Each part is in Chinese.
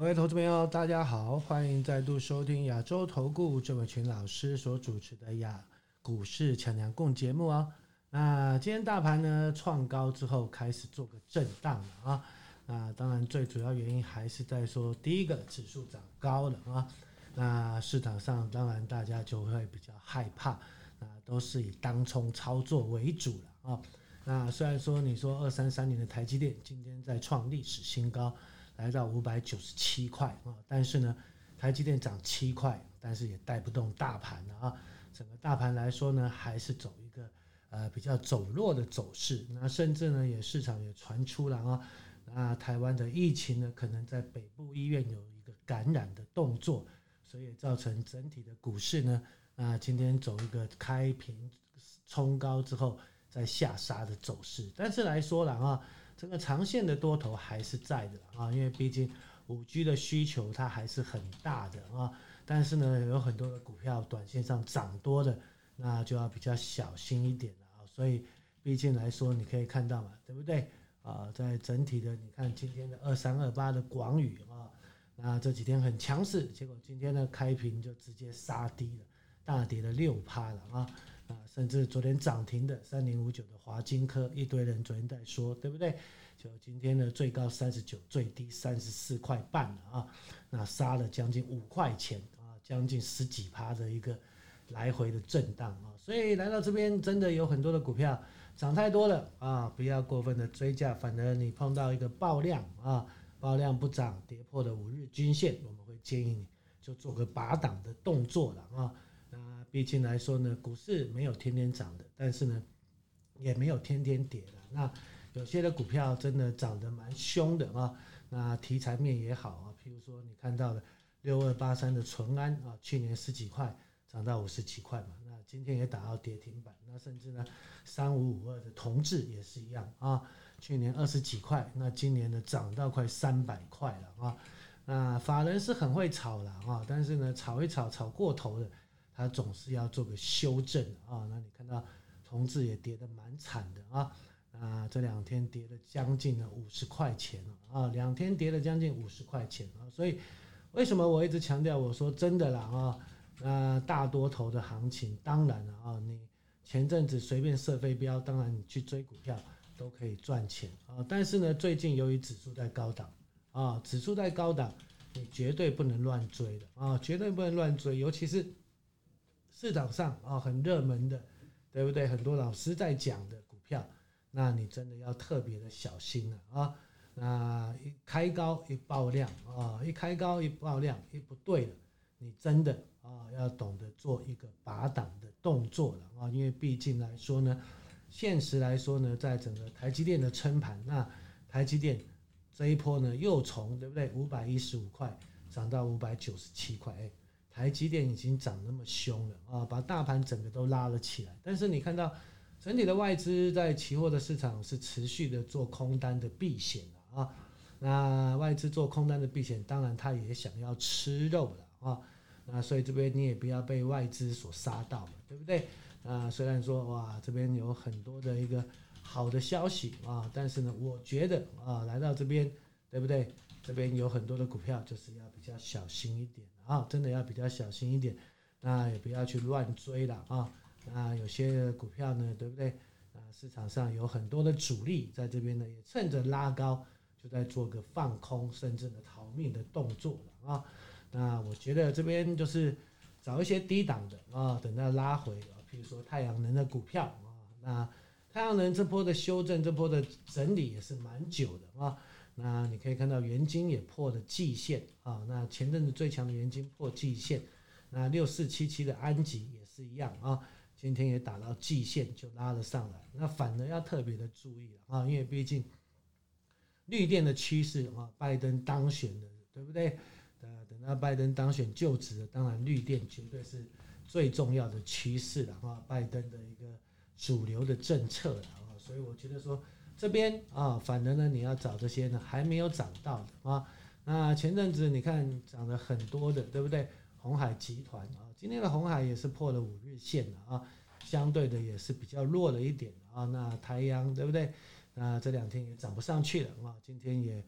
各位投资朋友，大家好，欢迎再度收听亚洲投顾郑伟群老师所主持的亚股市强强共节目啊。那今天大盘呢创高之后开始做个震荡了啊。那当然最主要原因还是在说第一个指数涨高了啊。那市场上当然大家就会比较害怕，那都是以当冲操作为主了啊。那虽然说你说二三三零的台积电今天在创历史新高。来到五百九十七块啊，但是呢，台积电涨七块，但是也带不动大盘啊。整个大盘来说呢，还是走一个呃比较走弱的走势。那甚至呢，也市场也传出了啊，那台湾的疫情呢，可能在北部医院有一个感染的动作，所以造成整体的股市呢，那今天走一个开平冲高之后再下杀的走势。但是来说了啊。这个长线的多头还是在的啊，因为毕竟五 G 的需求它还是很大的啊。但是呢，有很多的股票短线上涨多的，那就要比较小心一点了啊。所以，毕竟来说，你可以看到嘛，对不对啊？在整体的，你看今天的二三二八的广宇啊，那这几天很强势，结果今天呢开平就直接杀低了，大跌了六趴了啊。啊，甚至昨天涨停的三零五九的华金科，一堆人昨天在说，对不对？就今天的最高三十九，最低三十四块半了啊，那杀了将近五块钱啊，将近十几趴的一个来回的震荡啊，所以来到这边真的有很多的股票涨太多了啊，不要过分的追价，反而你碰到一个爆量啊，爆量不涨，跌破的五日均线，我们会建议你就做个拔档的动作了啊。那毕竟来说呢，股市没有天天涨的，但是呢，也没有天天跌的。那有些的股票真的涨得蛮凶的啊，那题材面也好啊，譬如说你看到的六二八三的淳安啊，去年十几块涨到五十几块嘛，那今天也打到跌停板。那甚至呢，三五五二的同志也是一样啊，去年二十几块，那今年呢涨到快三百块了啊。那法人是很会炒的啊，但是呢，炒一炒炒过头的。它总是要做个修正啊，那你看到同志也跌得蛮惨的啊，那这两天跌了将近了五十块钱啊，两天跌了将近五十块钱啊，所以为什么我一直强调我说真的啦啊，那大多头的行情当然了啊，你前阵子随便射飞镖，当然你去追股票都可以赚钱啊，但是呢，最近由于指数在高档啊，指数在高档，你绝对不能乱追的啊，绝对不能乱追，尤其是。市场上啊，很热门的，对不对？很多老师在讲的股票，那你真的要特别的小心了啊！那一开高一爆量啊，一开高一爆量一不对了，你真的啊要懂得做一个拔档的动作了啊！因为毕竟来说呢，现实来说呢，在整个台积电的撑盘，那台积电这一波呢又从对不对五百一十五块涨到五百九十七块，哎。台积电已经涨那么凶了啊，把大盘整个都拉了起来。但是你看到整体的外资在期货的市场是持续的做空单的避险啊。那外资做空单的避险，当然他也想要吃肉了啊。那所以这边你也不要被外资所杀到嘛，对不对？啊，虽然说哇，这边有很多的一个好的消息啊，但是呢，我觉得啊，来到这边，对不对？这边有很多的股票，就是要比较小心一点。啊，真的要比较小心一点，那也不要去乱追了啊。那有些股票呢，对不对？啊，市场上有很多的主力在这边呢，也趁着拉高就在做个放空，甚至呢逃命的动作了啊。那我觉得这边就是找一些低档的啊，等到拉回啊，譬如说太阳能的股票啊，那太阳能这波的修正，这波的整理也是蛮久的啊。那你可以看到元晶也破了季线啊，那前阵子最强的元晶破季线，那六四七七的安吉也是一样啊，今天也打到季线就拉了上来，那反而要特别的注意了啊，因为毕竟绿电的趋势啊，拜登当选的对不对？呃，等到拜登当选就职了，当然绿电绝对是最重要的趋势了啊，拜登的一个主流的政策了啊，所以我觉得说。这边啊，反而呢，你要找这些呢还没有涨到的啊。那前阵子你看涨了很多的，对不对？鸿海集团啊，今天的鸿海也是破了五日线了啊，相对的也是比较弱了一点啊。那台阳对不对？那这两天也涨不上去了啊，今天也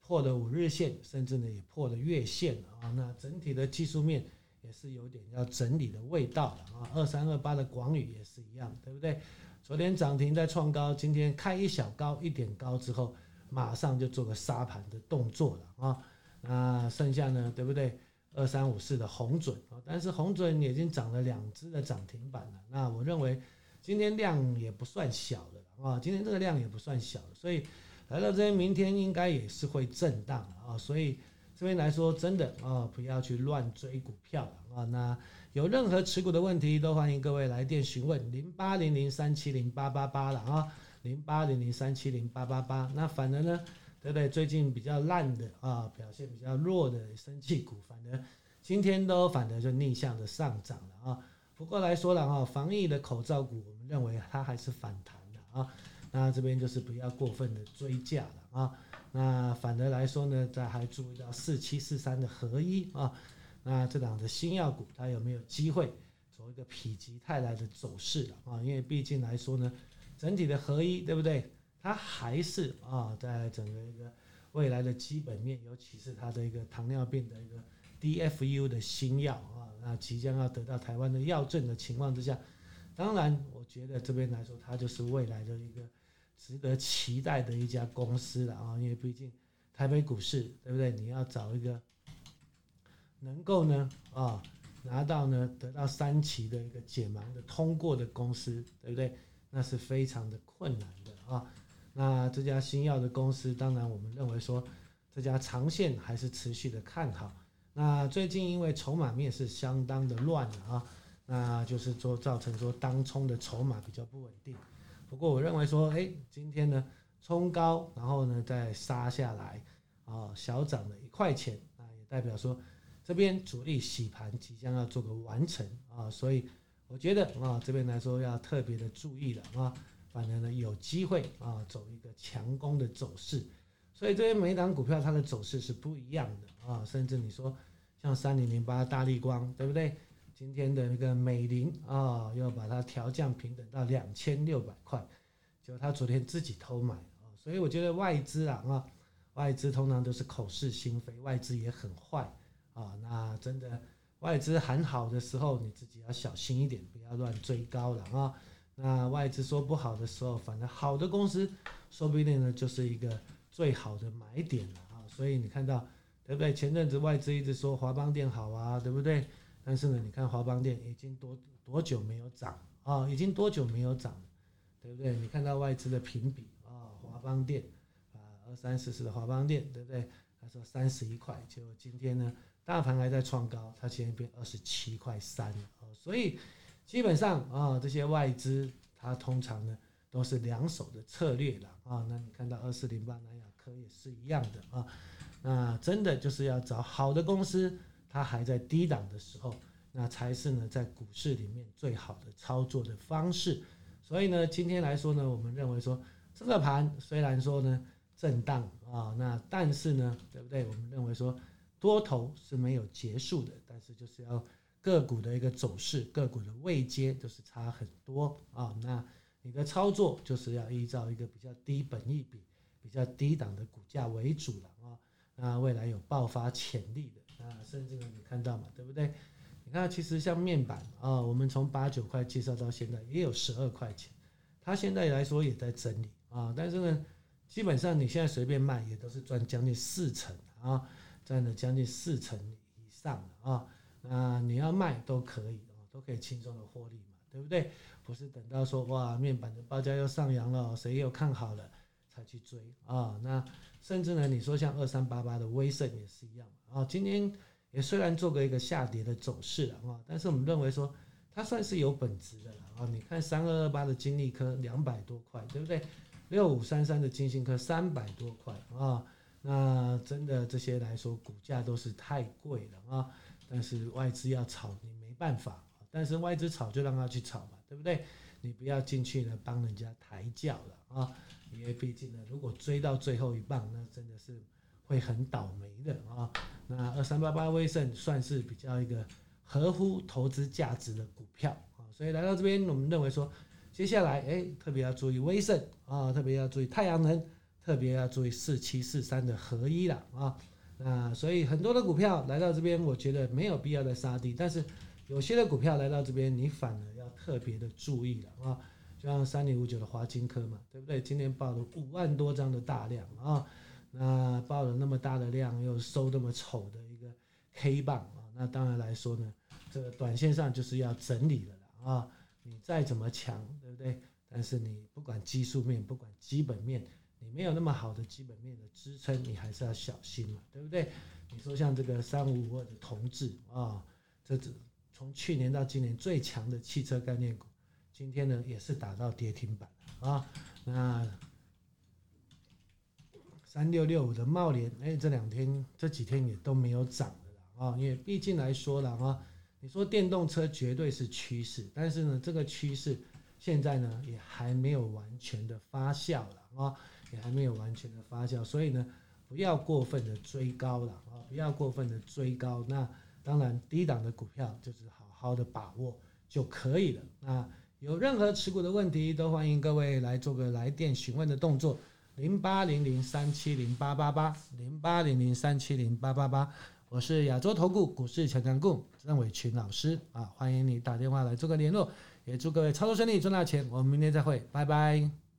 破了五日线，甚至呢也破了月线啊。那整体的技术面也是有点要整理的味道了啊。二三二八的广宇也是一样，对不对？昨天涨停在创高，今天开一小高一点高之后，马上就做个杀盘的动作了啊。那剩下呢，对不对？二三五四的红准啊，但是红准已经涨了两只的涨停板了。那我认为今天量也不算小的啊，今天这个量也不算小，所以来到这边，明天应该也是会震荡啊。所以这边来说，真的啊，不要去乱追股票了啊。那有任何持股的问题，都欢迎各位来电询问零八零零三七零八八八了啊，零八零零三七零八八八。那反而呢，对不对？最近比较烂的啊，表现比较弱的生技股，反而今天都反而就逆向的上涨了啊。不过来说了啊，防疫的口罩股，我们认为它还是反弹的啊。那这边就是不要过分的追价了啊。那反而来说呢，再还注意到四七四三的合一啊。那这档的新药股，它有没有机会走一个否极泰来的走势了啊？因为毕竟来说呢，整体的合一，对不对？它还是啊，在整个一个未来的基本面，尤其是它的一个糖尿病的一个 DFU 的新药啊，那即将要得到台湾的药证的情况之下，当然，我觉得这边来说，它就是未来的一个值得期待的一家公司了啊。因为毕竟台北股市，对不对？你要找一个。能够呢啊拿到呢得到三期的一个解盲的通过的公司，对不对？那是非常的困难的啊。那这家新药的公司，当然我们认为说这家长线还是持续的看好。那最近因为筹码面是相当的乱了啊，那就是说造成说当冲的筹码比较不稳定。不过我认为说，哎，今天呢冲高，然后呢再杀下来啊，小涨了一块钱，那也代表说。这边主力洗盘即将要做个完成啊，所以我觉得啊，这边来说要特别的注意了啊，反正呢有机会啊走一个强攻的走势，所以这些每档股票它的走势是不一样的啊，甚至你说像三零零八大立光对不对？今天的那个美林啊，要把它调降平等到两千六百块，就他昨天自己偷买啊，所以我觉得外资啊啊，外资通常都是口是心非，外资也很坏。啊，那真的外资喊好的时候，你自己要小心一点，不要乱追高了啊。那外资说不好的时候，反正好的公司，说不定呢就是一个最好的买点了啊。所以你看到对不对？前阵子外资一直说华邦电好啊，对不对？但是呢，你看华邦电已经多多久没有涨啊？已经多久没有涨了，对不对？你看到外资的评比啊，华邦电啊，二三四四的华邦电，对不对？他说三十一块，结果今天呢？大盘还在创高，它现在变二十七块三了，所以基本上啊，这些外资它通常呢都是两手的策略了啊。那你看到二四零八南亚科也是一样的啊。那真的就是要找好的公司，它还在低档的时候，那才是呢在股市里面最好的操作的方式。所以呢，今天来说呢，我们认为说这个盘虽然说呢震荡啊，那但是呢，对不对？我们认为说。多头是没有结束的，但是就是要个股的一个走势，个股的位阶都是差很多啊。那你的操作就是要依照一个比较低本益比、比较低档的股价为主了啊。那未来有爆发潜力的啊，甚至呢你看到嘛，对不对？你看其实像面板啊，我们从八九块介绍到现在也有十二块钱，它现在来说也在整理啊。但是呢，基本上你现在随便卖也都是赚将近四成啊。赚了将近四成以上了啊，那你要卖都可以哦，都可以轻松的获利嘛，对不对？不是等到说哇面板的报价又上扬了，谁又看好了才去追啊？那甚至呢，你说像二三八八的威盛也是一样啊，今天也虽然做个一个下跌的走势了啊，但是我们认为说它算是有本质的了啊。你看三二二八的金利科两百多块，对不对？六五三三的金星科三百多块啊。那真的这些来说，股价都是太贵了啊！但是外资要炒，你没办法。但是外资炒就让它去炒嘛，对不对？你不要进去呢，帮人家抬轿了啊！因为毕竟呢，如果追到最后一棒，那真的是会很倒霉的啊！那二三八八威盛算是比较一个合乎投资价值的股票啊，所以来到这边，我们认为说，接下来哎，特别要注意威盛啊，特别要注意太阳能。特别要注意四七四三的合一了啊。那所以很多的股票来到这边，我觉得没有必要再杀低，但是有些的股票来到这边，你反而要特别的注意了啊。就像三零五九的华金科嘛，对不对？今天报了五万多张的大量啊，那报了那么大的量，又收那么丑的一个 K 棒啊，那当然来说呢，这个短线上就是要整理了啦啊。你再怎么强，对不对？但是你不管技术面，不管基本面。你没有那么好的基本面的支撑，你还是要小心嘛，对不对？你说像这个三五五二的同志啊，这只从去年到今年最强的汽车概念股，今天呢也是打到跌停板啊。那三六六五的贸联，哎，这两天这几天也都没有涨的啊，因为毕竟来说了啊，你说电动车绝对是趋势，但是呢，这个趋势现在呢也还没有完全的发酵了啊。也还没有完全的发酵，所以呢，不要过分的追高了啊！不要过分的追高。那当然，低档的股票就是好好的把握就可以了。那有任何持股的问题，都欢迎各位来做个来电询问的动作，零八零零三七零八八八，零八零零三七零八八八。我是亚洲投顾股市强强滚郑伟群老师啊，欢迎你打电话来做个联络，也祝各位操作顺利，赚大钱。我们明天再会，拜拜。